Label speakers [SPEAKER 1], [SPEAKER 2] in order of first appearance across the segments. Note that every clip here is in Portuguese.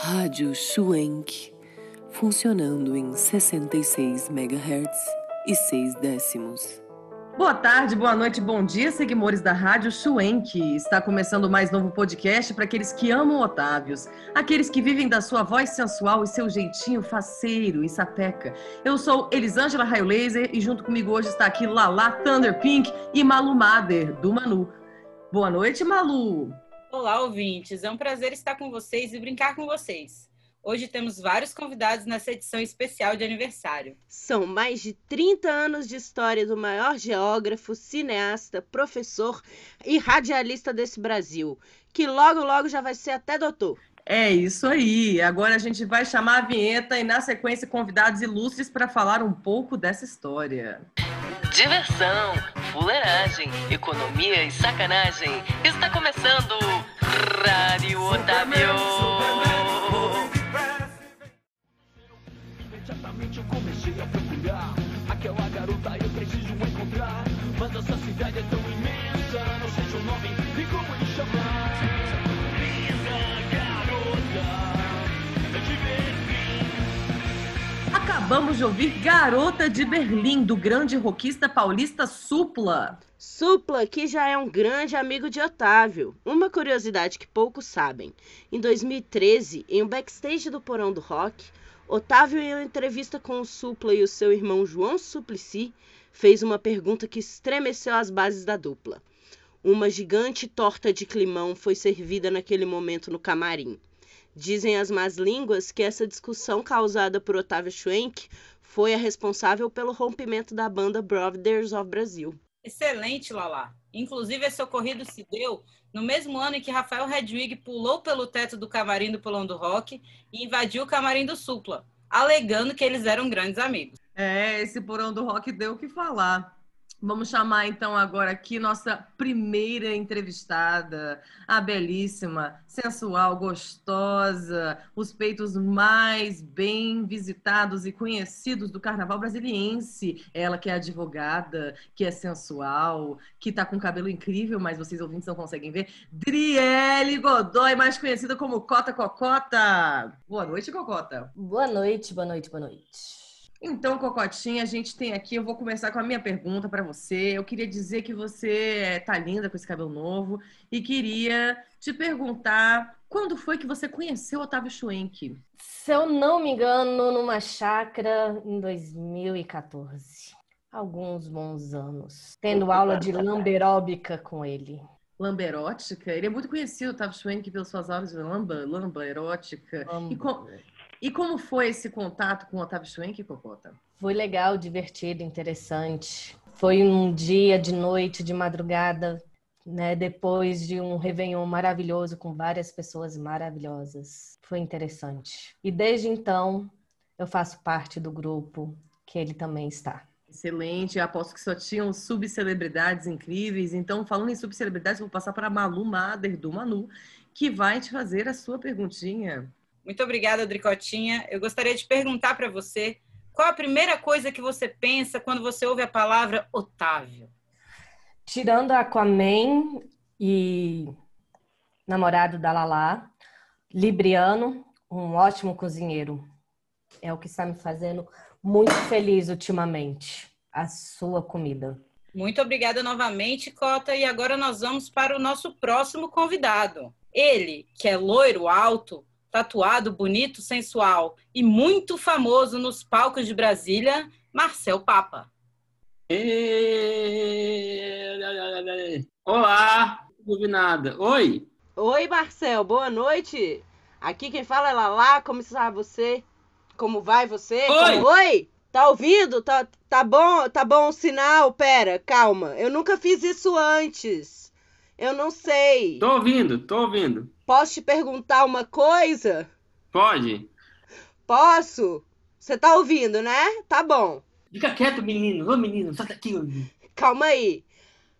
[SPEAKER 1] Rádio Schwenk, funcionando em 66 MHz e 6 décimos.
[SPEAKER 2] Boa tarde, boa noite, bom dia, seguidores da Rádio Schwenk. Está começando mais novo podcast para aqueles que amam Otávios, aqueles que vivem da sua voz sensual e seu jeitinho faceiro e sapeca. Eu sou Elisângela Raio Laser e junto comigo hoje está aqui Lala Thunder Pink e Malu Mader, do Manu. Boa noite, Malu!
[SPEAKER 3] Olá, ouvintes. É um prazer estar com vocês e brincar com vocês. Hoje temos vários convidados nessa edição especial de aniversário.
[SPEAKER 4] São mais de 30 anos de história do maior geógrafo, cineasta, professor e radialista desse Brasil, que logo logo já vai ser até doutor.
[SPEAKER 2] É isso aí. Agora a gente vai chamar a vinheta e, na sequência, convidados ilustres para falar um pouco dessa história.
[SPEAKER 1] Diversão, fuleiragem, economia e sacanagem. Está começando Rádio Otávio.
[SPEAKER 5] Imediatamente eu comecei a procurar aquela garota eu preciso encontrar. Mas essa cidade é tão imensa, não sei seu nome
[SPEAKER 2] Acabamos de ouvir Garota de Berlim, do grande roquista paulista Supla.
[SPEAKER 4] Supla, que já é um grande amigo de Otávio. Uma curiosidade que poucos sabem: em 2013, em um backstage do Porão do Rock, Otávio, em uma entrevista com o Supla e o seu irmão João Suplicy, fez uma pergunta que estremeceu as bases da dupla. Uma gigante torta de climão foi servida naquele momento no camarim. Dizem as más línguas que essa discussão causada por Otávio Schwenk foi a responsável pelo rompimento da banda Brothers of Brasil.
[SPEAKER 3] Excelente, Lala. Inclusive, esse ocorrido se deu no mesmo ano em que Rafael Redwig pulou pelo teto do camarim do Polão do Rock e invadiu o camarim do Supla, alegando que eles eram grandes amigos.
[SPEAKER 2] É, esse porão do rock deu o que falar. Vamos chamar então agora aqui nossa primeira entrevistada, a belíssima, sensual, gostosa, os peitos mais bem visitados e conhecidos do carnaval brasiliense. Ela que é advogada, que é sensual, que tá com cabelo incrível, mas vocês ouvintes não conseguem ver. Driele Godoy, mais conhecida como Cota Cocota. Boa noite, Cocota.
[SPEAKER 6] Boa noite, boa noite, boa noite.
[SPEAKER 2] Então, Cocotinha, a gente tem aqui, eu vou começar com a minha pergunta para você. Eu queria dizer que você tá linda com esse cabelo novo e queria te perguntar quando foi que você conheceu Otávio Schwenk?
[SPEAKER 6] Se eu não me engano, numa chácara em 2014. Alguns bons anos. Tendo aula de lamberóbica com ele.
[SPEAKER 2] Lamberótica? Ele é muito conhecido, Otávio Schwenk, pelas suas aulas de lamba, lamba erótica. E, co- e como foi esse contato com Otávio Schwenk, Cocota?
[SPEAKER 6] Foi legal, divertido, interessante. Foi um dia de noite, de madrugada, né? Depois de um Réveillon maravilhoso com várias pessoas maravilhosas. Foi interessante. E desde então, eu faço parte do grupo que ele também está.
[SPEAKER 2] Excelente, eu aposto que só tinham subcelebridades incríveis. Então, falando em subcelebridades, vou passar para a Malu Mader, do Manu, que vai te fazer a sua perguntinha.
[SPEAKER 3] Muito obrigada, Dricotinha. Eu gostaria de perguntar para você qual a primeira coisa que você pensa quando você ouve a palavra Otávio?
[SPEAKER 6] Tirando Aquaman e namorado da Lala, Libriano, um ótimo cozinheiro. É o que está me fazendo muito feliz ultimamente. A sua comida.
[SPEAKER 3] Muito obrigada novamente, Cota. E agora nós vamos para o nosso próximo convidado. Ele, que é loiro, alto, tatuado, bonito, sensual e muito famoso nos palcos de Brasília, Marcel Papa.
[SPEAKER 7] Olá, não ouvi nada. Oi,
[SPEAKER 4] Oi, Marcel, boa noite. Aqui quem fala é Lala, como está você? Como vai você?
[SPEAKER 7] Oi.
[SPEAKER 4] Como- Oi! Tá ouvindo? Tá, tá bom? Tá bom o sinal? Pera, calma. Eu nunca fiz isso antes. Eu não sei.
[SPEAKER 7] tô ouvindo, tô ouvindo.
[SPEAKER 4] Posso te perguntar uma coisa?
[SPEAKER 7] Pode?
[SPEAKER 4] Posso? Você tá ouvindo, né? Tá bom.
[SPEAKER 7] Fica quieto, menino. Ô, menino, sai daqui. ô, menino.
[SPEAKER 4] Calma aí.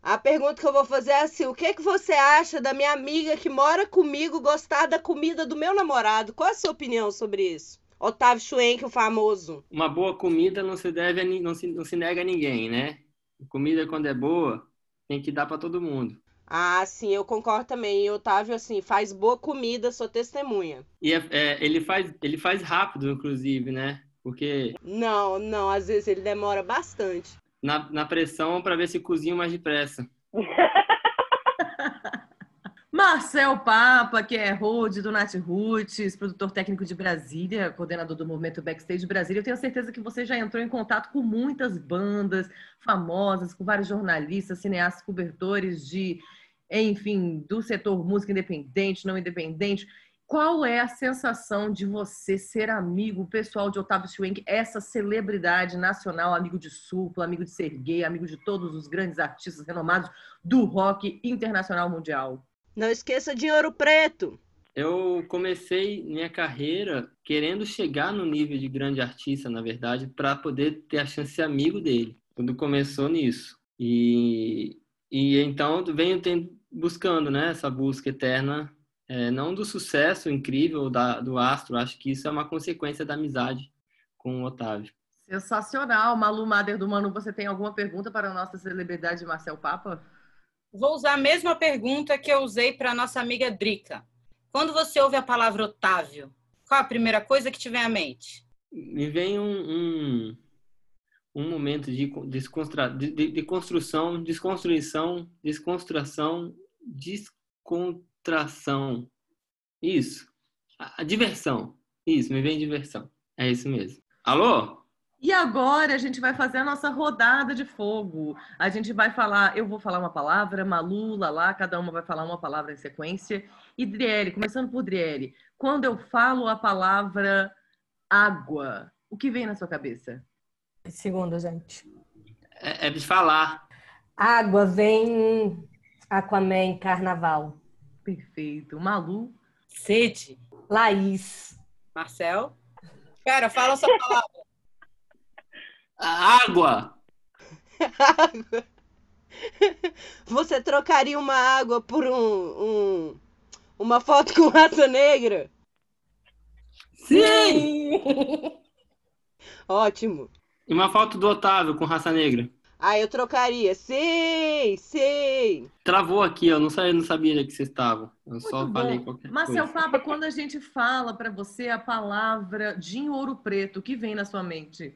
[SPEAKER 4] A pergunta que eu vou fazer é assim: o que, que você acha da minha amiga que mora comigo gostar da comida do meu namorado? Qual é a sua opinião sobre isso? Otávio Schwenk, o famoso.
[SPEAKER 7] Uma boa comida não se deve a, não se, não se nega a ninguém, né? Comida quando é boa, tem que dar pra todo mundo.
[SPEAKER 4] Ah, sim, eu concordo também. E Otávio, assim, faz boa comida, sou testemunha.
[SPEAKER 7] E é- é, ele, faz, ele faz rápido, inclusive, né? Porque
[SPEAKER 4] Não, não, às vezes ele demora bastante.
[SPEAKER 7] na, na pressão para ver se cozinha mais depressa.
[SPEAKER 2] Marcel Papa, que é road do Nath Roots, produtor técnico de Brasília, coordenador do movimento Backstage Brasília. Eu tenho certeza que você já entrou em contato com muitas bandas famosas, com vários jornalistas, cineastas, cobertores de, enfim, do setor música independente, não independente. Qual é a sensação de você ser amigo pessoal de Otávio Schwenk, essa celebridade nacional, amigo de Supla, amigo de Serguei, amigo de todos os grandes artistas renomados do rock internacional mundial?
[SPEAKER 4] Não esqueça de Ouro Preto.
[SPEAKER 7] Eu comecei minha carreira querendo chegar no nível de grande artista, na verdade, para poder ter a chance de ser amigo dele. Tudo começou nisso. E, e então venho ten- buscando né, essa busca eterna, é, não do sucesso incrível da, do astro, acho que isso é uma consequência da amizade com o Otávio.
[SPEAKER 2] Sensacional. Malu Mader do Manu, você tem alguma pergunta para a nossa celebridade Marcel Papa?
[SPEAKER 3] Vou usar a mesma pergunta que eu usei para nossa amiga Drica. Quando você ouve a palavra Otávio, qual a primeira coisa que te vem à mente?
[SPEAKER 7] Me vem um, um, um momento de, de, de, construção, desconstrução, desconstrução, descontração. Isso. A, a diversão. Isso, me vem diversão. É isso mesmo. Alô?
[SPEAKER 2] E agora a gente vai fazer a nossa rodada de fogo. A gente vai falar, eu vou falar uma palavra, Malu, Lala, cada uma vai falar uma palavra em sequência. E Driele, começando por Driele, quando eu falo a palavra água, o que vem na sua cabeça?
[SPEAKER 6] Segundo, gente.
[SPEAKER 7] É, é de falar.
[SPEAKER 6] Água vem Aquaman Carnaval.
[SPEAKER 2] Perfeito. Malu,
[SPEAKER 3] Sede.
[SPEAKER 6] Laís.
[SPEAKER 3] Marcel? Cara, fala sua palavra.
[SPEAKER 7] Água!
[SPEAKER 4] Água. Você trocaria uma água por um, um- uma foto com raça negra?
[SPEAKER 7] Sim!
[SPEAKER 4] Ótimo.
[SPEAKER 7] E uma foto do Otávio com raça negra.
[SPEAKER 4] Ah, eu trocaria. Sim, sim.
[SPEAKER 7] Travou aqui, eu não sabia, não sabia onde é que vocês estavam. Eu só
[SPEAKER 2] Muito
[SPEAKER 7] falei
[SPEAKER 2] bom.
[SPEAKER 7] qualquer
[SPEAKER 2] Marcel
[SPEAKER 7] coisa.
[SPEAKER 2] Papa, quando a gente fala para você a palavra de ouro preto, o que vem na sua mente?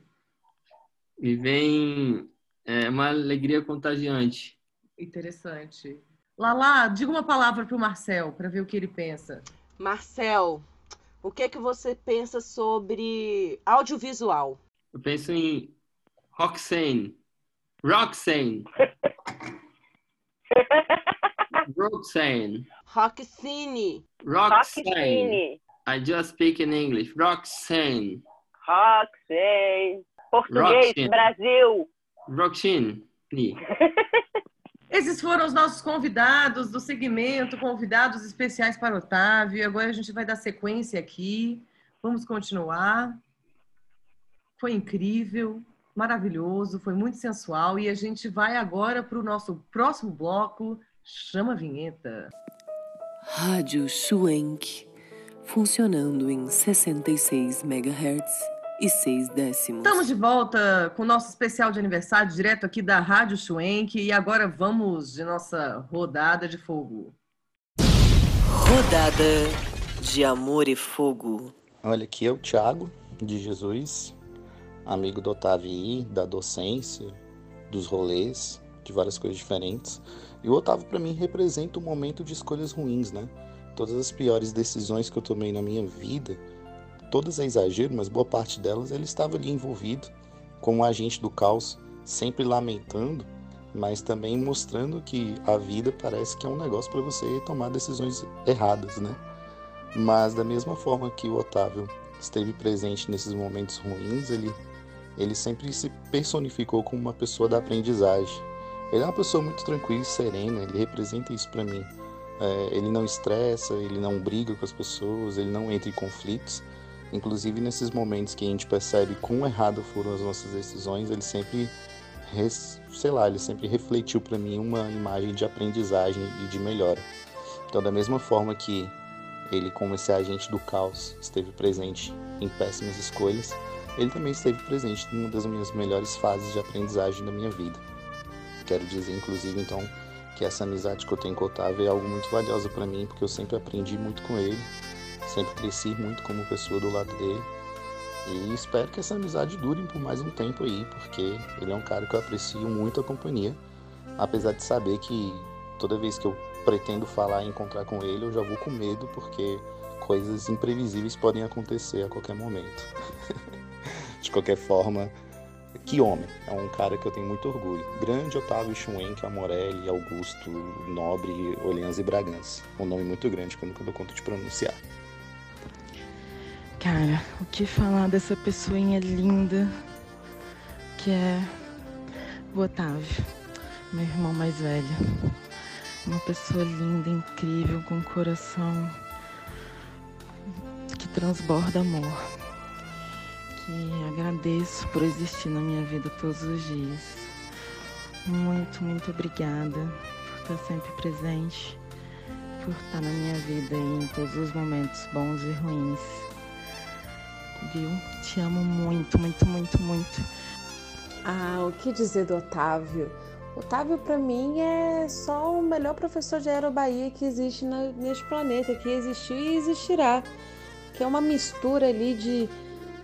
[SPEAKER 7] Me vem é, uma alegria contagiante.
[SPEAKER 2] Interessante. Lala, diga uma palavra para o Marcel, para ver o que ele pensa.
[SPEAKER 4] Marcel, o que é que você pensa sobre audiovisual?
[SPEAKER 7] Eu penso em Roxane. Roxane. Roxane.
[SPEAKER 4] Rockcine.
[SPEAKER 7] Roxane.
[SPEAKER 8] Roxane,
[SPEAKER 7] I just speak in English. Roxane.
[SPEAKER 8] Roxane, português,
[SPEAKER 7] Roxane.
[SPEAKER 8] Brasil.
[SPEAKER 7] Roxane.
[SPEAKER 2] Esses foram os nossos convidados do segmento, convidados especiais para Otávio. Agora a gente vai dar sequência aqui. Vamos continuar. Foi incrível, maravilhoso, foi muito sensual. E a gente vai agora para o nosso próximo bloco. Chama a vinheta.
[SPEAKER 1] Rádio Schwenk, funcionando em 66 MHz e 6 décimos.
[SPEAKER 2] Estamos de volta com o nosso especial de aniversário, direto aqui da Rádio Schwenk. E agora vamos de nossa rodada de fogo.
[SPEAKER 1] Rodada de Amor e Fogo.
[SPEAKER 9] Olha, aqui é o Thiago de Jesus, amigo do Otávio da docência, dos rolês, de várias coisas diferentes. E o Otávio, para mim, representa um momento de escolhas ruins, né? Todas as piores decisões que eu tomei na minha vida, todas é exagero, mas boa parte delas, ele estava ali envolvido como um agente do caos, sempre lamentando, mas também mostrando que a vida parece que é um negócio para você tomar decisões erradas, né? Mas da mesma forma que o Otávio esteve presente nesses momentos ruins, ele, ele sempre se personificou como uma pessoa da aprendizagem. Ele é uma pessoa muito tranquila e serena, ele representa isso para mim. É, ele não estressa, ele não briga com as pessoas, ele não entra em conflitos. Inclusive nesses momentos que a gente percebe quão errado foram as nossas decisões, ele sempre, sei lá, ele sempre refletiu para mim uma imagem de aprendizagem e de melhora. Então, da mesma forma que ele, como esse agente do caos, esteve presente em péssimas escolhas, ele também esteve presente numa das minhas melhores fases de aprendizagem da minha vida. Quero dizer, inclusive, então, que essa amizade que eu tenho com o Otávio é algo muito valiosa para mim, porque eu sempre aprendi muito com ele, sempre cresci muito como pessoa do lado dele. E espero que essa amizade dure por mais um tempo aí, porque ele é um cara que eu aprecio muito a companhia, apesar de saber que toda vez que eu pretendo falar e encontrar com ele, eu já vou com medo, porque coisas imprevisíveis podem acontecer a qualquer momento. de qualquer forma, que homem, é um cara que eu tenho muito orgulho. Grande Otávio Schwenk, Amorelli, Augusto, Nobre, Orleans e Bragança. Um nome muito grande que eu nunca dou conta de pronunciar.
[SPEAKER 10] Cara, o que falar dessa pessoinha linda que é o Otávio, meu irmão mais velho. Uma pessoa linda, incrível, com um coração que transborda amor. Que agradeço por existir na minha vida todos os dias. Muito, muito obrigada por estar sempre presente, por estar na minha vida em todos os momentos bons e ruins. Viu? Te amo muito, muito, muito, muito.
[SPEAKER 11] Ah, o que dizer do Otávio? Otávio, para mim, é só o melhor professor de Aerobahia que existe neste planeta, que existiu e existirá. Que é uma mistura ali de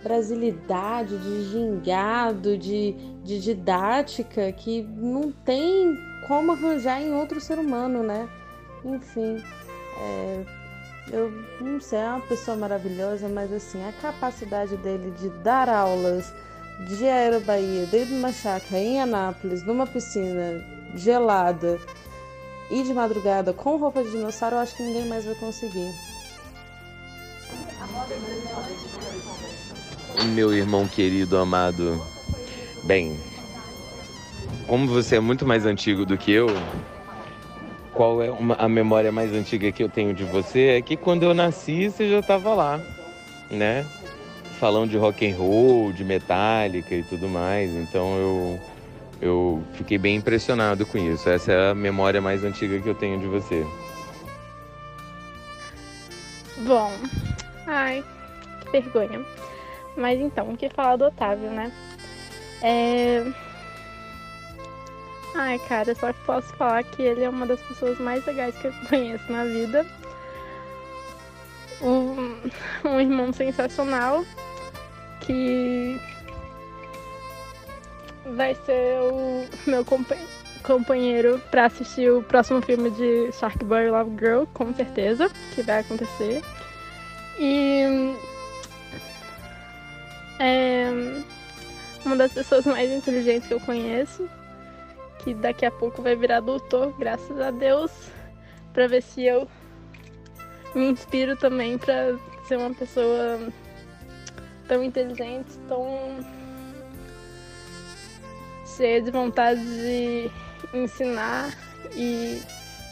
[SPEAKER 11] brasilidade, de gingado, de, de didática que não tem como arranjar em outro ser humano, né? Enfim, é, eu não sei, é uma pessoa maravilhosa, mas assim, a capacidade dele de dar aulas de Aerobahia dentro de uma chácara em Anápolis, numa piscina gelada e de madrugada com roupa de dinossauro, eu acho que ninguém mais vai conseguir.
[SPEAKER 12] Meu irmão querido, amado. Bem, como você é muito mais antigo do que eu, qual é uma, a memória mais antiga que eu tenho de você? É que quando eu nasci, você já estava lá, né? Falando de rock and roll, de Metallica e tudo mais. Então eu eu fiquei bem impressionado com isso. Essa é a memória mais antiga que eu tenho de você.
[SPEAKER 13] Bom, ai, que vergonha. Mas então, o que falar do Otávio, né? É... Ai, cara, só posso falar que ele é uma das pessoas mais legais que eu conheço na vida. Um, um irmão sensacional que vai ser o meu companheiro para assistir o próximo filme de Shark Boy Love Girl, com certeza, que vai acontecer. E é uma das pessoas mais inteligentes que eu conheço, que daqui a pouco vai virar doutor, graças a Deus, para ver se eu me inspiro também para ser uma pessoa tão inteligente, tão cheia de vontade de ensinar e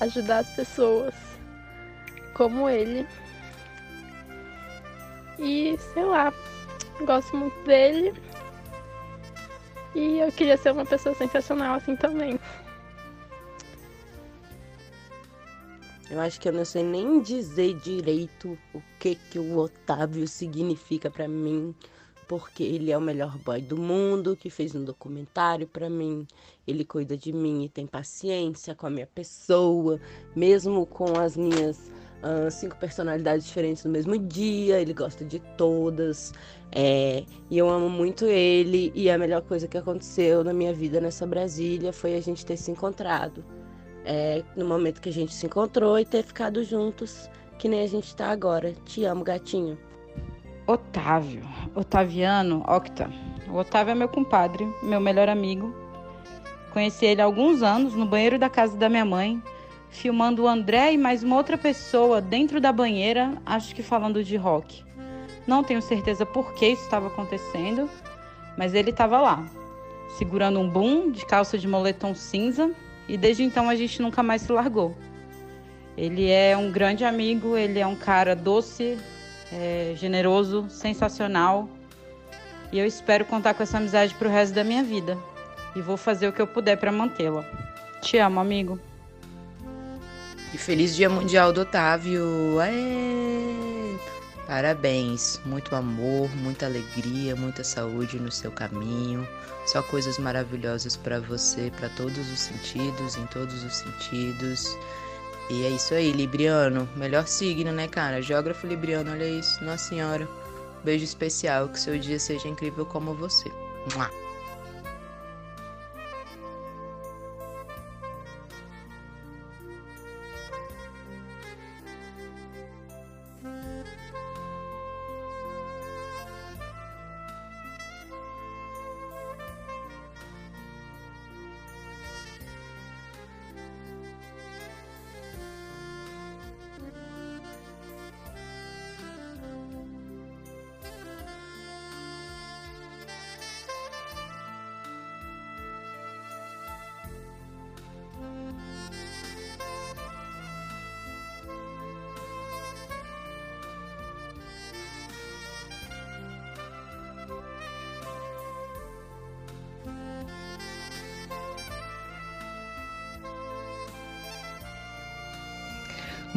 [SPEAKER 13] ajudar as pessoas como ele. E sei lá, gosto muito dele. E eu queria ser uma pessoa sensacional assim também.
[SPEAKER 14] Eu acho que eu não sei nem dizer direito o que que o Otávio significa para mim, porque ele é o melhor boy do mundo, que fez um documentário para mim. Ele cuida de mim e tem paciência com a minha pessoa, mesmo com as minhas uh, cinco personalidades diferentes no mesmo dia. Ele gosta de todas. É, e eu amo muito ele. E a melhor coisa que aconteceu na minha vida nessa Brasília foi a gente ter se encontrado é, no momento que a gente se encontrou e ter ficado juntos, que nem a gente tá agora. Te amo, gatinho.
[SPEAKER 15] Otávio, Otaviano Octa. O Otávio é meu compadre, meu melhor amigo. Conheci ele há alguns anos no banheiro da casa da minha mãe, filmando o André e mais uma outra pessoa dentro da banheira, acho que falando de rock. Não tenho certeza por que isso estava acontecendo, mas ele estava lá, segurando um boom de calça de moletom cinza e desde então a gente nunca mais se largou. Ele é um grande amigo, ele é um cara doce, é, generoso, sensacional. E eu espero contar com essa amizade pro resto da minha vida. E vou fazer o que eu puder para mantê-la. Te amo, amigo.
[SPEAKER 16] E feliz Dia Mundial do Otávio. É... Parabéns, muito amor, muita alegria, muita saúde no seu caminho. Só coisas maravilhosas para você, para todos os sentidos, em todos os sentidos. E é isso aí, Libriano. Melhor signo, né, cara? Geógrafo Libriano, olha isso. Nossa Senhora. Beijo especial. Que seu dia seja incrível como você. Mua.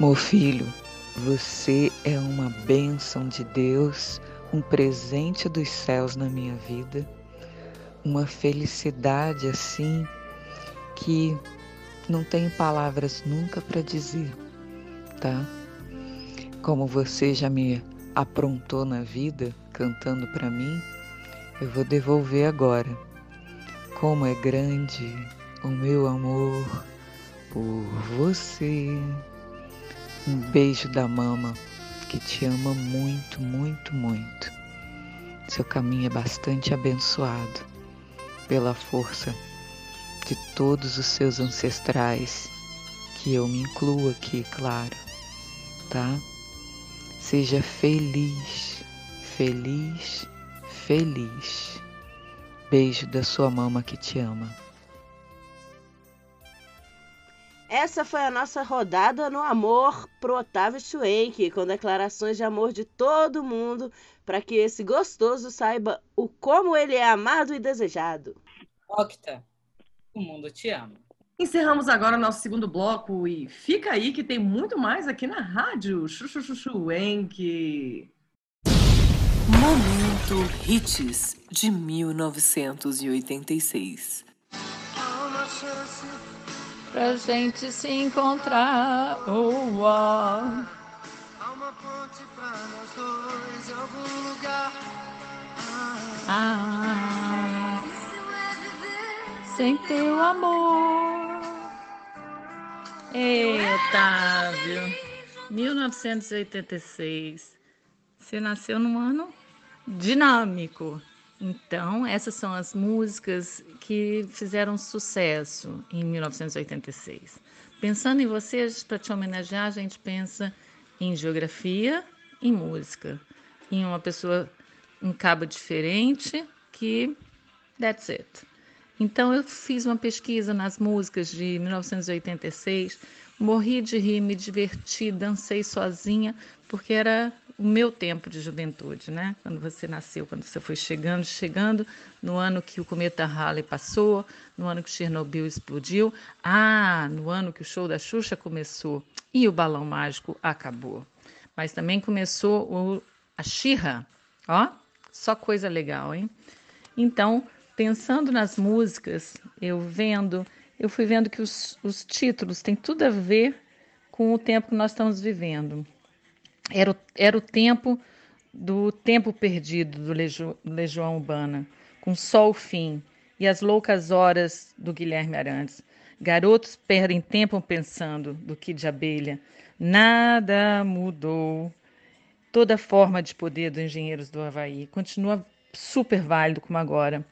[SPEAKER 17] Meu filho, você é uma bênção de Deus, um presente dos céus na minha vida, uma felicidade assim que não tenho palavras nunca para dizer, tá? Como você já me aprontou na vida cantando para mim, eu vou devolver agora. Como é grande o meu amor por você. Um beijo da mama que te ama muito, muito, muito. Seu caminho é bastante abençoado pela força de todos os seus ancestrais, que eu me incluo aqui, claro, tá? Seja feliz, feliz, feliz. Beijo da sua mama que te ama.
[SPEAKER 4] Essa foi a nossa rodada no amor pro Otávio Schwenk, com declarações de amor de todo mundo, para que esse gostoso saiba o como ele é amado e desejado.
[SPEAKER 3] Octa, o mundo te ama.
[SPEAKER 2] Encerramos agora o nosso segundo bloco e fica aí que tem muito mais aqui na rádio. Chuchuchuchuenque.
[SPEAKER 18] Momento Hits de 1986.
[SPEAKER 19] Pra gente se encontrar. Oh, oh. Ah, sem teu amor.
[SPEAKER 20] Ei, Otávio. 1986. Você nasceu num ano dinâmico. Então, essas são as músicas que fizeram sucesso em 1986. Pensando em vocês, para te homenagear, a gente pensa em geografia, em música, em uma pessoa, um cabo diferente que that's it. Então eu fiz uma pesquisa nas músicas de 1986, morri de rir, me diverti, dancei sozinha, porque era o meu tempo de juventude, né? Quando você nasceu, quando você foi chegando, chegando, no ano que o cometa Halley passou, no ano que Chernobyl explodiu, ah, no ano que o show da Xuxa começou e o balão mágico acabou. Mas também começou o, a Xirra, ó, só coisa legal, hein? Então, pensando nas músicas, eu vendo, eu fui vendo que os, os títulos têm tudo a ver com o tempo que nós estamos vivendo. Era o, era o tempo do tempo perdido do Legio, Legião Urbana, com só o fim e as loucas horas do Guilherme Arantes. Garotos perdem tempo pensando do que de abelha. Nada mudou. Toda forma de poder dos engenheiros do Havaí continua super válido como agora.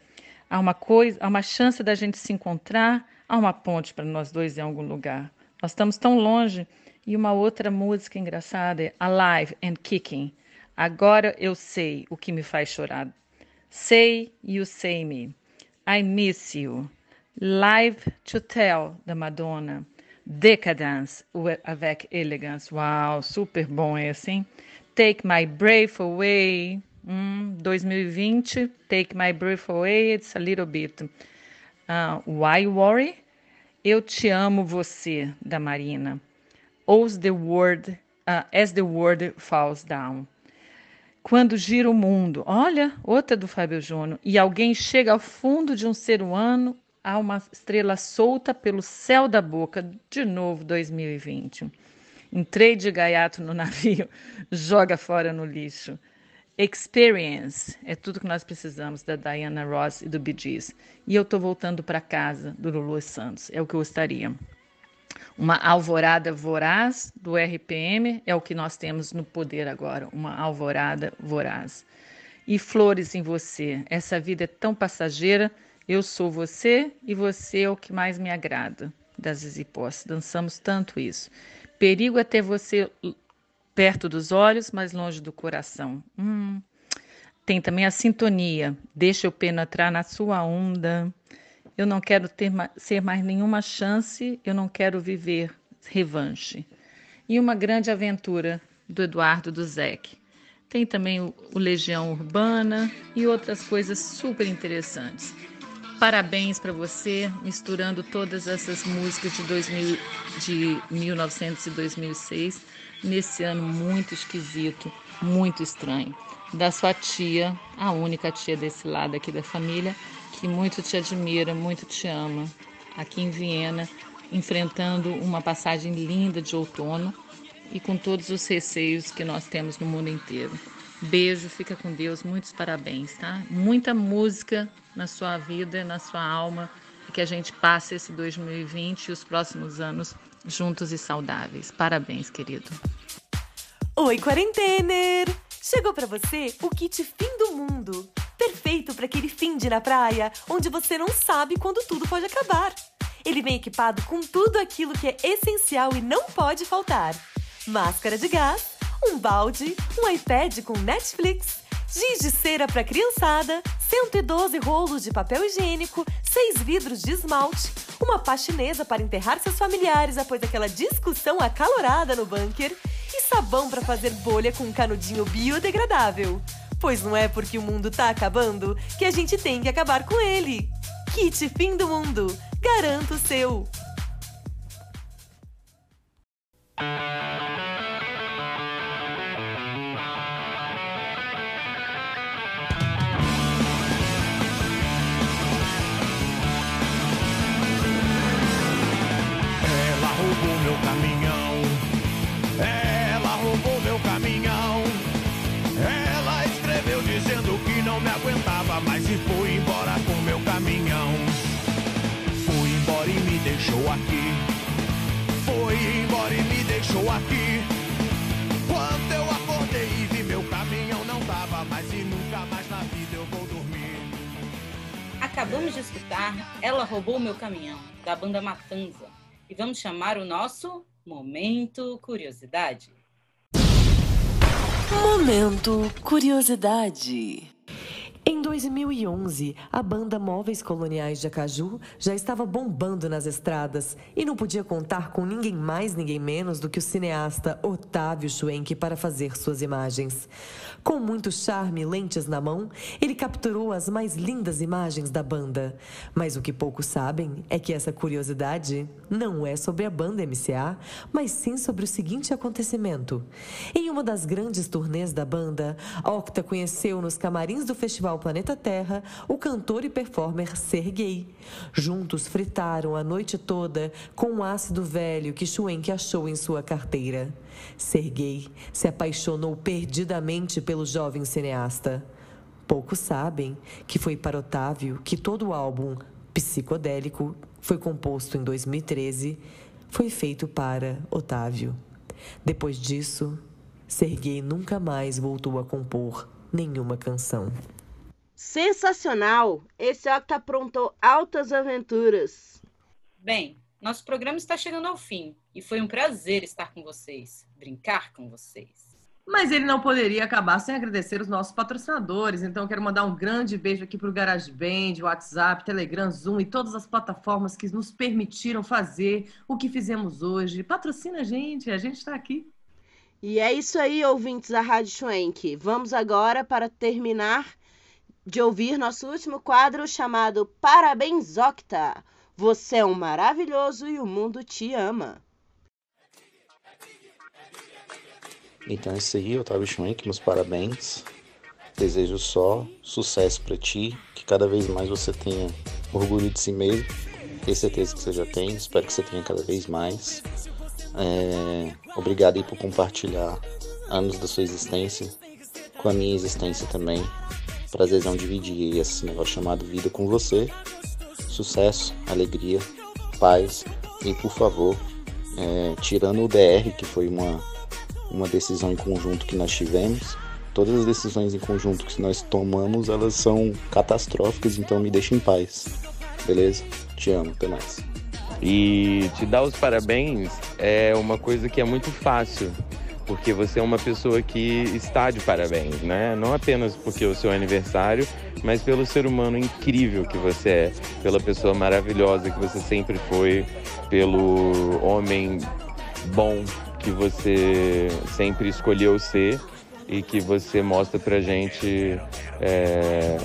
[SPEAKER 20] Há uma coisa, há uma chance da gente se encontrar, há uma ponte para nós dois em algum lugar. Nós estamos tão longe. E uma outra música engraçada é Alive and Kicking. Agora eu sei o que me faz chorar. Say You Say Me. I Miss You. Live to Tell, da Madonna. Decadence, avec elegance. Uau, super bom esse, hein? Take My Breath Away. Hum, 2020, Take My Breath Away, it's a little bit. Uh, Why Worry? Eu Te Amo Você, da Marina. As the World, uh, as the World Falls Down. Quando gira o mundo, olha, outra do Fábio Júnior, e alguém chega ao fundo de um ser humano, há uma estrela solta pelo céu da boca, de novo 2020. Entrei de gaiato no navio, joga fora no lixo. Experience é tudo que nós precisamos da Diana Ross e do Bee Gees. E eu estou voltando para casa do Lulu Santos, é o que eu gostaria. Uma alvorada voraz do RPM é o que nós temos no poder agora, uma alvorada voraz. E flores em você. Essa vida é tão passageira. Eu sou você e você é o que mais me agrada. Das Zizi Dançamos tanto isso. Perigo é ter você perto dos olhos, mas longe do coração. Hum. Tem também a sintonia. Deixa eu penetrar na sua onda. Eu não quero ter ser mais nenhuma chance, eu não quero viver revanche. E uma grande aventura do Eduardo do Zec. Tem também o, o Legião Urbana e outras coisas super interessantes. Parabéns para você, misturando todas essas músicas de, 2000, de 1900 e 2006, nesse ano muito esquisito, muito estranho. Da sua tia, a única tia desse lado aqui da família, que muito te admira, muito te ama, aqui em Viena, enfrentando uma passagem linda de outono e com todos os receios que nós temos no mundo inteiro. Beijo, fica com Deus, muitos parabéns, tá? Muita música na sua vida, na sua alma, e que a gente passe esse 2020 e os próximos anos juntos e saudáveis. Parabéns, querido.
[SPEAKER 18] Oi, quarentener! Chegou para você o kit fim do mundo. Perfeito para aquele fim de na praia, onde você não sabe quando tudo pode acabar. Ele vem equipado com tudo aquilo que é essencial e não pode faltar: máscara de gás, um balde, um iPad com Netflix, giz de cera para criançada, 112 rolos de papel higiênico, 6 vidros de esmalte, uma pá chinesa para enterrar seus familiares após aquela discussão acalorada no bunker e sabão para fazer bolha com um canudinho biodegradável. Pois não é porque o mundo tá acabando que a gente tem que acabar com ele. Kit Fim do Mundo. Garanto o seu.
[SPEAKER 5] Deixou aqui. Foi embora e me deixou aqui. Quando eu acordei e vi meu caminhão não tava mais e nunca mais na vida eu vou dormir.
[SPEAKER 3] Acabamos de escutar Ela Roubou Meu Caminhão, da banda Matanza. E vamos chamar o nosso Momento Curiosidade.
[SPEAKER 18] Momento Curiosidade. Em 2011, a banda Móveis Coloniais de Acaju já estava bombando nas estradas e não podia contar com ninguém mais, ninguém menos do que o cineasta Otávio Schwenk para fazer suas imagens. Com muito charme e lentes na mão, ele capturou as mais lindas imagens da banda. Mas o que poucos sabem é que essa curiosidade não é sobre a banda MCA, mas sim sobre o seguinte acontecimento. Em uma das grandes turnês da banda, Octa conheceu nos camarins do Festival Planeta Terra o cantor e performer Sergei. Juntos fritaram a noite toda com um ácido velho que Schwenk achou em sua carteira. Sergei se apaixonou perdidamente pelo jovem cineasta. Poucos sabem que foi para Otávio que todo o álbum Psicodélico foi composto em 2013, foi feito para Otávio. Depois disso, Sergei nunca mais voltou a compor nenhuma canção.
[SPEAKER 4] Sensacional! Esse Octa aprontou altas aventuras.
[SPEAKER 3] Bem, nosso programa está chegando ao fim e foi um prazer estar com vocês, brincar com vocês.
[SPEAKER 2] Mas ele não poderia acabar sem agradecer os nossos patrocinadores. Então, eu quero mandar um grande beijo aqui para o GarageBand, WhatsApp, Telegram, Zoom e todas as plataformas que nos permitiram fazer o que fizemos hoje. Patrocina a gente, a gente está aqui.
[SPEAKER 4] E é isso aí, ouvintes da Rádio Schwenk. Vamos agora para terminar de ouvir nosso último quadro chamado Parabéns Octa. Você é um maravilhoso e o mundo te ama.
[SPEAKER 9] Então é isso aí, Otávio Schwenk, meus parabéns. Desejo só sucesso para ti, que cada vez mais você tenha orgulho de si mesmo. Tenho certeza que você já tem, espero que você tenha cada vez mais. É, obrigado aí por compartilhar anos da sua existência com a minha existência também. Prazerzão dividir esse negócio chamado vida com você. Sucesso, alegria, paz e por favor, é, tirando o DR, que foi uma, uma decisão em conjunto que nós tivemos, todas as decisões em conjunto que nós tomamos, elas são catastróficas, então me deixa em paz. Beleza? Te amo, até mais.
[SPEAKER 12] E te dar os parabéns é uma coisa que é muito fácil, porque você é uma pessoa que está de parabéns, né? Não apenas porque é o seu aniversário, mas pelo ser humano incrível que você é, pela pessoa maravilhosa que você sempre foi, pelo homem bom que você sempre escolheu ser e que você mostra pra gente é,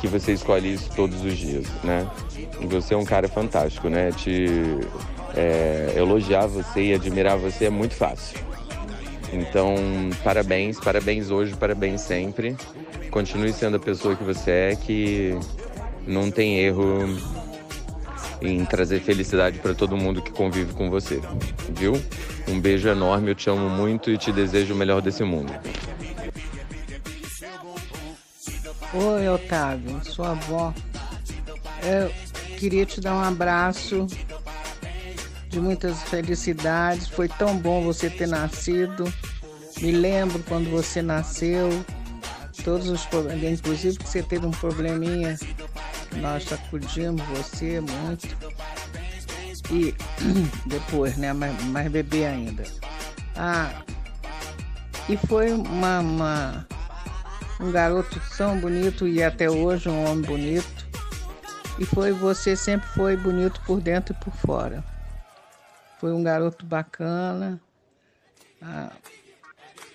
[SPEAKER 12] que você escolhe isso todos os dias, né? E você é um cara fantástico, né? Te é, elogiar você e admirar você é muito fácil. Então, parabéns, parabéns hoje, parabéns sempre. Continue sendo a pessoa que você é, que não tem erro em trazer felicidade para todo mundo que convive com você, viu? Um beijo enorme, eu te amo muito e te desejo o melhor desse mundo.
[SPEAKER 21] Oi, Otávio, sua avó. Eu queria te dar um abraço de muitas felicidades. Foi tão bom você ter nascido. Me lembro quando você nasceu, todos os problemas, inclusive que você teve um probleminha, nós sacudimos você muito. E depois, né? Mais, mais bebê ainda. Ah, e foi uma, uma um garoto tão bonito e até hoje um homem bonito. E foi você sempre foi bonito por dentro e por fora. Foi um garoto bacana,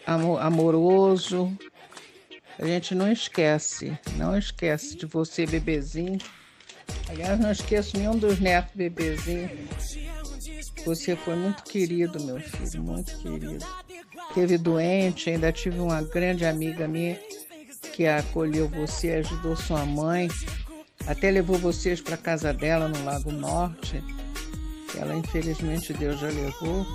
[SPEAKER 21] amor, amoroso. A gente não esquece, não esquece de você, bebezinho. Aliás, não esqueço nenhum dos netos bebezinho. Você foi muito querido, meu filho, muito querido. Teve doente, ainda tive uma grande amiga minha que acolheu você, ajudou sua mãe, até levou vocês para casa dela no Lago Norte. Ela, infelizmente, Deus já levou.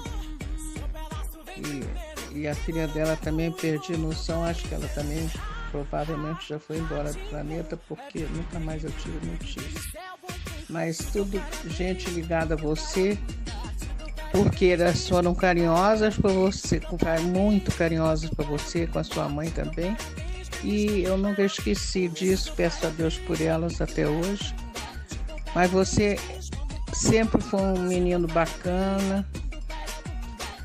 [SPEAKER 21] E, e a filha dela também perdi noção, acho que ela também provavelmente já foi embora do planeta, porque nunca mais eu tive notícia. Mas tudo gente ligada a você, porque elas foram carinhosas para você, muito carinhosas para você, com a sua mãe também. E eu nunca esqueci disso, peço a Deus por elas até hoje. Mas você sempre foi um menino bacana,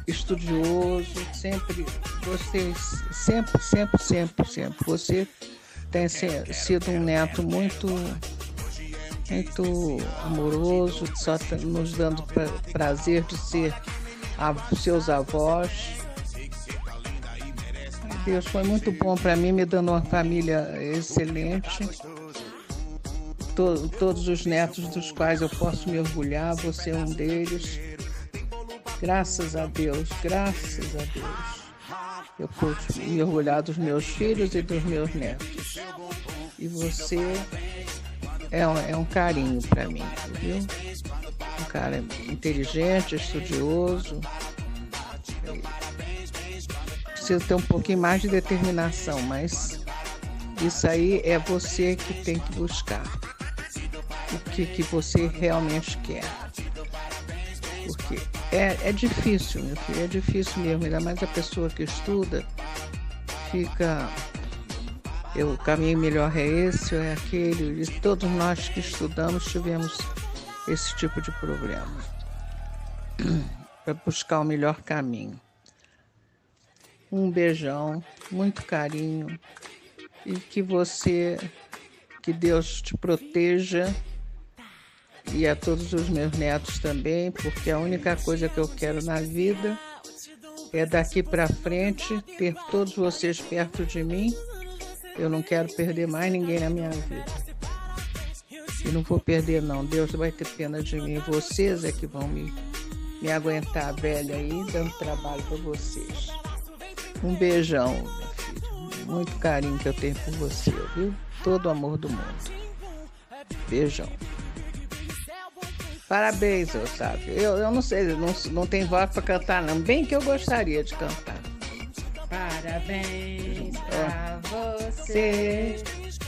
[SPEAKER 21] estudioso, sempre você sempre, sempre, sempre, sempre. Você tem sido um neto muito muito amoroso, só tá nos dando prazer de ser seus avós. Deus foi muito bom para mim, me dando uma família excelente. Todos os netos dos quais eu posso me orgulhar, você é um deles. Graças a Deus, graças a Deus. Eu pude me orgulhar dos meus filhos e dos meus netos. E você é um, é um carinho para mim, viu? Um cara inteligente, estudioso precisa ter um pouquinho mais de determinação, mas isso aí é você que tem que buscar o que, que você realmente quer. Porque é, é difícil, meu filho, é difícil mesmo, ainda mais a pessoa que estuda fica. Eu, o caminho melhor é esse ou é aquele, e todos nós que estudamos tivemos esse tipo de problema. Para buscar o melhor caminho um beijão, muito carinho e que você, que Deus te proteja e a todos os meus netos também, porque a única coisa que eu quero na vida é daqui para frente ter todos vocês perto de mim. Eu não quero perder mais ninguém na minha vida. E não vou perder não. Deus vai ter pena de mim. Vocês é que vão me, me aguentar velha aí, dando trabalho para vocês. Um beijão, meu filho. muito carinho que eu tenho por você, viu? Todo o amor do mundo. Beijão. Parabéns, Otávio. Eu, eu não sei, não, não tem voz para cantar, não. Bem que eu gostaria de cantar.
[SPEAKER 15] Parabéns
[SPEAKER 21] É.
[SPEAKER 15] pra você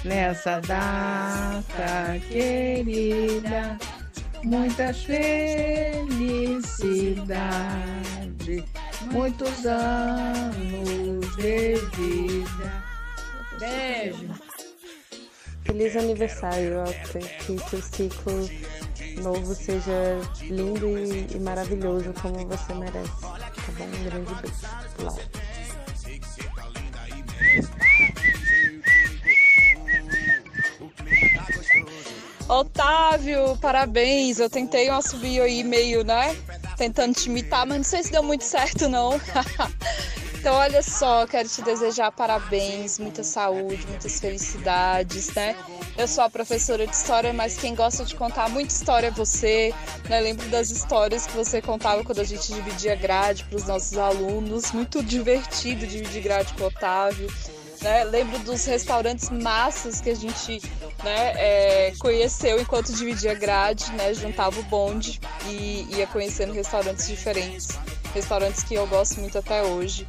[SPEAKER 15] nessa data querida.
[SPEAKER 21] Muitas felicidades, muitos anos de vida.
[SPEAKER 15] Beijo.
[SPEAKER 11] Feliz aniversário, Octa. Que seu ciclo novo seja lindo e, e maravilhoso como você merece. Tá bom? Um grande beijo. Laura.
[SPEAKER 22] Otávio, parabéns. Eu tentei um assobio aí meio, né? Tentando te imitar, mas não sei se deu muito certo, não. então, olha só, quero te desejar parabéns, muita saúde, muitas felicidades, né? Eu sou a professora de história, mas quem gosta de contar muita história é você, né? Lembro das histórias que você contava quando a gente dividia grade para os nossos alunos. Muito divertido dividir grade com o Otávio. Né? Lembro dos restaurantes massas que a gente né, é, conheceu enquanto dividia grade, né? Juntava o bonde e ia conhecendo restaurantes diferentes. Restaurantes que eu gosto muito até hoje.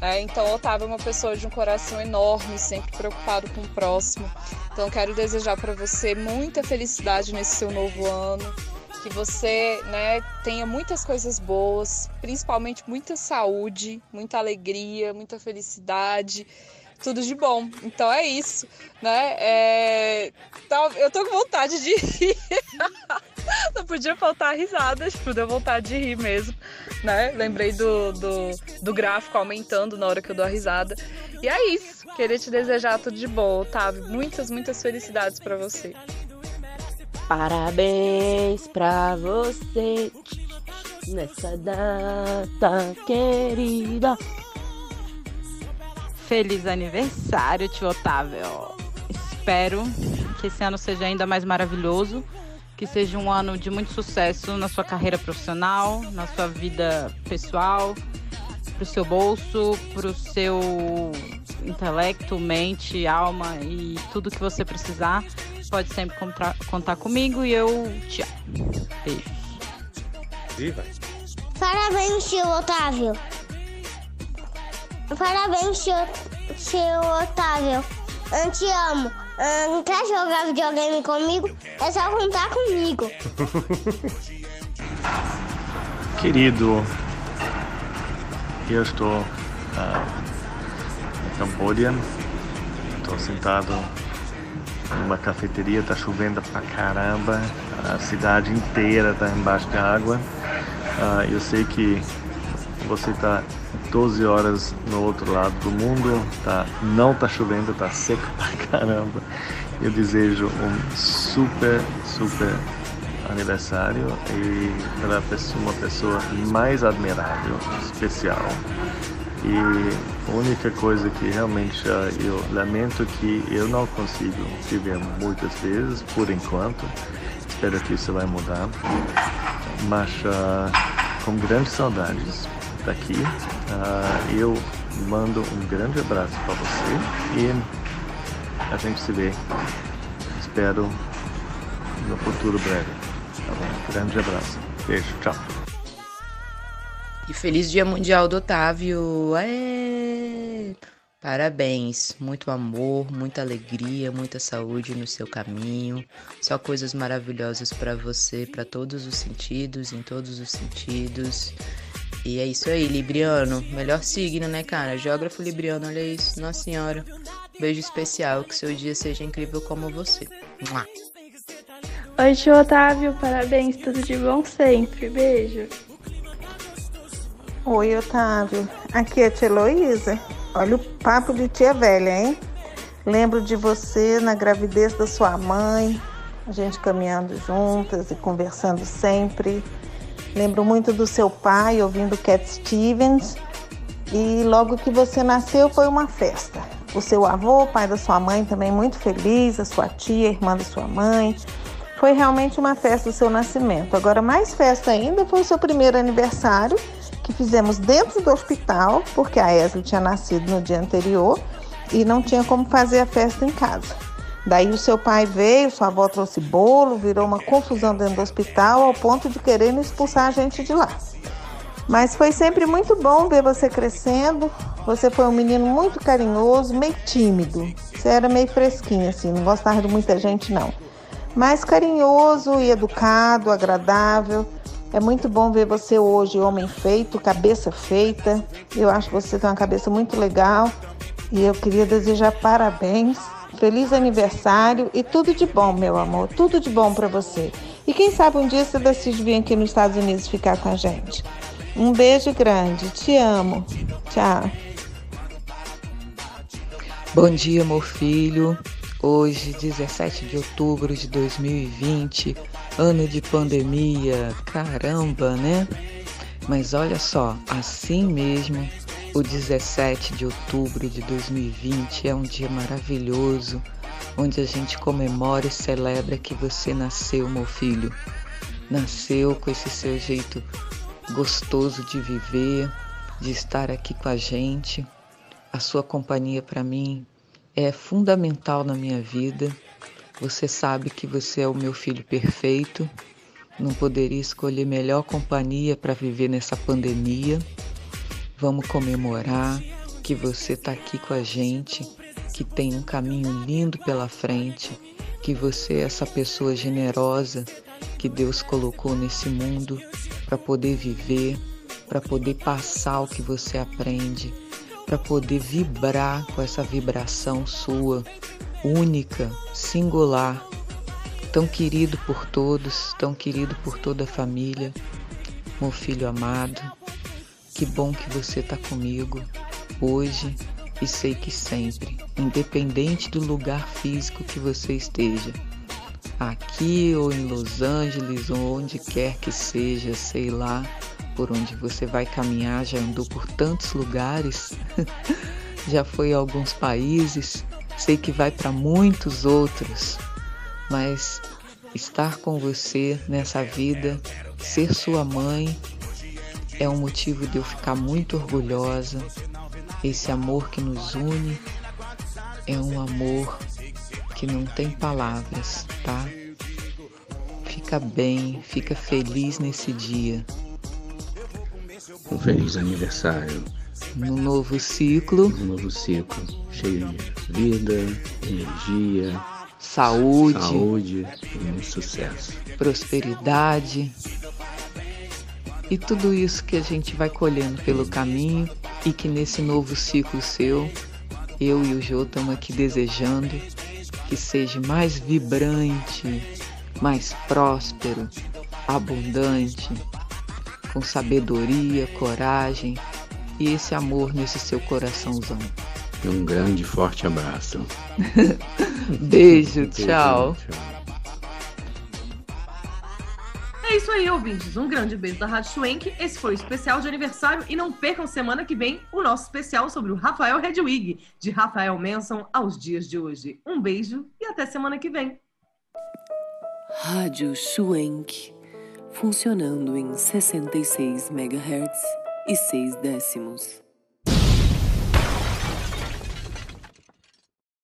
[SPEAKER 22] né? Então, Otávio é uma pessoa de um coração enorme, sempre preocupado com o próximo. Então, quero desejar para você muita felicidade nesse seu novo ano. Que você né, tenha muitas coisas boas, principalmente muita saúde, muita alegria, muita felicidade tudo de bom. Então é isso, né? É... Eu tô com vontade de rir. Não podia faltar risadas, tipo, deu vontade de rir mesmo, né? Lembrei do, do, do gráfico aumentando na hora que eu dou a risada. E é isso. Queria te desejar tudo de bom, Otávio. Muitas, muitas felicidades pra você.
[SPEAKER 4] Parabéns pra você nessa data querida.
[SPEAKER 15] Feliz aniversário, tio Otávio. Espero que esse ano seja ainda mais maravilhoso, que seja um ano de muito sucesso na sua carreira profissional, na sua vida pessoal, pro seu bolso, pro seu intelecto, mente, alma e tudo que você precisar. Pode sempre contar, contar comigo e eu te amo. Beijo.
[SPEAKER 12] Viva!
[SPEAKER 23] Parabéns, tio Otávio. Parabéns, tio, tio Otávio. Eu te amo. Ah, Não quer jogar videogame comigo? É só contar comigo.
[SPEAKER 24] Querido, eu estou ah, em Camboja, estou sentado numa cafeteria, está chovendo pra caramba, a cidade inteira está embaixo de água. Ah, eu sei que você está 12 horas no outro lado do mundo, tá, não está chovendo, está seco pra caramba. Eu desejo um super, super aniversário e para uma pessoa mais admirável, especial. E a única coisa que realmente ah, eu lamento que eu não consigo viver muitas vezes, por enquanto. Espero que isso vai mudar. Mas ah, com grandes saudades daqui, ah, eu mando um grande abraço para você e a gente se vê. Espero no futuro breve. Tá bom? Grande abraço. Beijo. Tchau.
[SPEAKER 16] E feliz Dia Mundial do Otávio! Aê! Parabéns, muito amor, muita alegria, muita saúde no seu caminho. Só coisas maravilhosas para você, para todos os sentidos, em todos os sentidos. E é isso aí, Libriano. Melhor signo, né, cara? Geógrafo Libriano, olha isso. Nossa Senhora. Beijo especial, que seu dia seja incrível como você. Mua.
[SPEAKER 13] Oi, tio Otávio, parabéns, tudo de bom sempre. Beijo.
[SPEAKER 25] Oi, Otávio. Aqui é a tia Heloísa. Olha o papo de tia velha, hein? Lembro de você na gravidez da sua mãe, a gente caminhando juntas e conversando sempre. Lembro muito do seu pai ouvindo Cat Stevens. E logo que você nasceu foi uma festa. O seu avô, pai da sua mãe, também muito feliz, a sua tia, irmã da sua mãe. Foi realmente uma festa do seu nascimento. Agora, mais festa ainda foi o seu primeiro aniversário, que fizemos dentro do hospital, porque a Esli tinha nascido no dia anterior. e não tinha como fazer a festa em casa. Daí o seu pai veio, sua avó trouxe bolo, virou uma confusão dentro do hospital ao ponto de querer expulsar a gente de lá. Mas foi sempre muito bom ver você crescendo. Você foi um menino muito carinhoso, meio tímido. Você era meio fresquinho, assim, não gostava de muita gente, não. Mas carinhoso e educado, agradável. É muito bom ver você hoje, homem feito, cabeça feita. Eu acho que você tem uma cabeça muito legal. E eu queria desejar parabéns, feliz aniversário e tudo de bom, meu amor. Tudo de bom para você. E quem sabe um dia você decide vir aqui nos Estados Unidos ficar com a gente. Um beijo grande, te amo. Tchau.
[SPEAKER 17] Bom dia, meu filho. Hoje, 17 de outubro de 2020, ano de pandemia, caramba, né? Mas olha só, assim mesmo, o 17 de outubro de 2020 é um dia maravilhoso, onde a gente comemora e celebra que você nasceu, meu filho. Nasceu com esse seu jeito gostoso de viver, de estar aqui com a gente. A sua companhia para mim é fundamental na minha vida. Você sabe que você é o meu filho perfeito. Não poderia escolher melhor companhia para viver nessa pandemia. Vamos comemorar que você está aqui com a gente, que tem um caminho lindo pela frente, que você é essa pessoa generosa que Deus colocou nesse mundo para poder viver, para poder passar o que você aprende, para poder vibrar com essa vibração sua, única, singular, tão querido por todos, tão querido por toda a família, meu filho amado. Que bom que você está comigo hoje e sei que sempre, independente do lugar físico que você esteja. Aqui ou em Los Angeles ou onde quer que seja, sei lá, por onde você vai caminhar, já andou por tantos lugares, já foi a alguns países, sei que vai para muitos outros, mas estar com você nessa vida, ser sua mãe, é um motivo de eu ficar muito orgulhosa. Esse amor que nos une é um amor que não tem palavras, tá? Fica bem, fica feliz nesse dia.
[SPEAKER 26] Um feliz aniversário.
[SPEAKER 17] No novo ciclo.
[SPEAKER 26] Um novo ciclo, cheio de vida, energia,
[SPEAKER 17] saúde,
[SPEAKER 26] saúde e sucesso.
[SPEAKER 17] Prosperidade. E tudo isso que a gente vai colhendo pelo caminho e que nesse novo ciclo seu, eu e o Jô estamos aqui desejando que seja mais vibrante, mais próspero, abundante, com sabedoria, coragem e esse amor nesse seu coraçãozão.
[SPEAKER 26] Um grande forte abraço.
[SPEAKER 17] Beijo, tchau.
[SPEAKER 2] É isso aí, ouvintes. Um grande beijo da Rádio Schwenk. Esse foi o especial de aniversário. E não percam semana que vem o nosso especial sobre o Rafael Redwig, de Rafael Manson aos dias de hoje. Um beijo e até semana que vem.
[SPEAKER 1] Rádio Schwenk, funcionando em 66 MHz e 6 décimos.